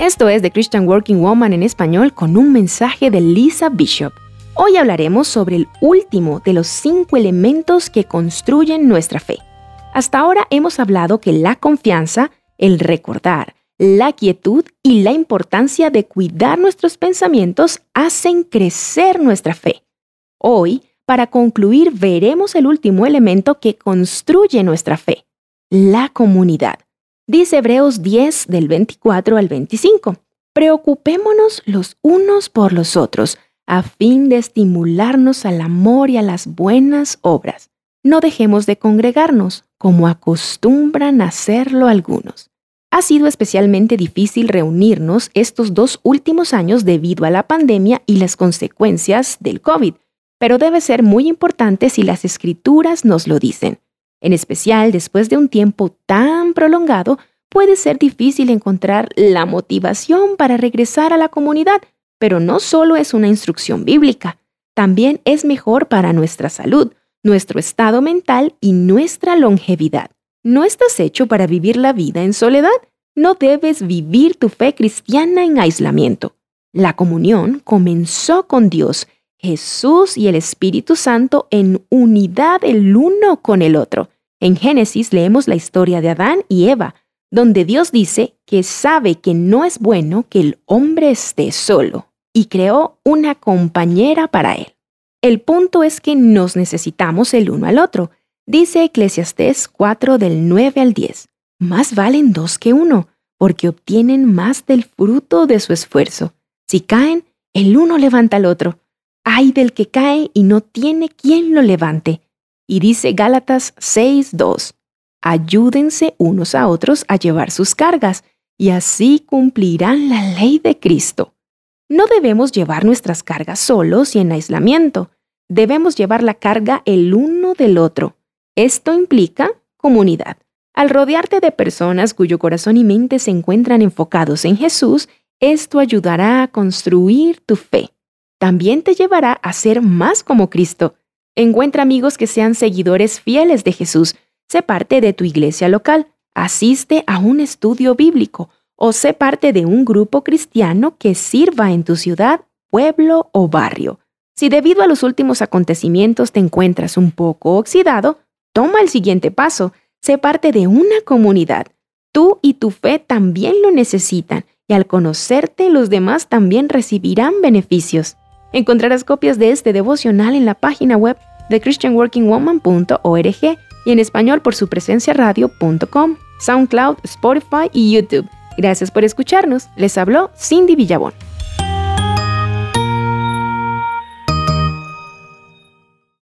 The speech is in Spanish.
Esto es The Christian Working Woman en español con un mensaje de Lisa Bishop. Hoy hablaremos sobre el último de los cinco elementos que construyen nuestra fe. Hasta ahora hemos hablado que la confianza, el recordar, la quietud y la importancia de cuidar nuestros pensamientos hacen crecer nuestra fe. Hoy, para concluir, veremos el último elemento que construye nuestra fe, la comunidad. Dice Hebreos 10 del 24 al 25. Preocupémonos los unos por los otros, a fin de estimularnos al amor y a las buenas obras. No dejemos de congregarnos, como acostumbran hacerlo algunos. Ha sido especialmente difícil reunirnos estos dos últimos años debido a la pandemia y las consecuencias del COVID, pero debe ser muy importante si las escrituras nos lo dicen. En especial, después de un tiempo tan prolongado, puede ser difícil encontrar la motivación para regresar a la comunidad, pero no solo es una instrucción bíblica, también es mejor para nuestra salud, nuestro estado mental y nuestra longevidad. No estás hecho para vivir la vida en soledad. No debes vivir tu fe cristiana en aislamiento. La comunión comenzó con Dios Jesús y el Espíritu Santo en unidad el uno con el otro. En Génesis leemos la historia de Adán y Eva, donde Dios dice que sabe que no es bueno que el hombre esté solo y creó una compañera para él. El punto es que nos necesitamos el uno al otro. Dice Eclesiastés 4 del 9 al 10. Más valen dos que uno, porque obtienen más del fruto de su esfuerzo. Si caen, el uno levanta al otro hay del que cae y no tiene quien lo levante. Y dice Gálatas 6:2, ayúdense unos a otros a llevar sus cargas, y así cumplirán la ley de Cristo. No debemos llevar nuestras cargas solos y en aislamiento. Debemos llevar la carga el uno del otro. Esto implica comunidad. Al rodearte de personas cuyo corazón y mente se encuentran enfocados en Jesús, esto ayudará a construir tu fe también te llevará a ser más como Cristo. Encuentra amigos que sean seguidores fieles de Jesús. Sé parte de tu iglesia local. Asiste a un estudio bíblico o sé parte de un grupo cristiano que sirva en tu ciudad, pueblo o barrio. Si debido a los últimos acontecimientos te encuentras un poco oxidado, toma el siguiente paso. Sé parte de una comunidad. Tú y tu fe también lo necesitan y al conocerte los demás también recibirán beneficios. Encontrarás copias de este devocional en la página web de christianworkingwoman.org y en español por su presencia radio.com, SoundCloud, Spotify y YouTube. Gracias por escucharnos. Les habló Cindy Villabón.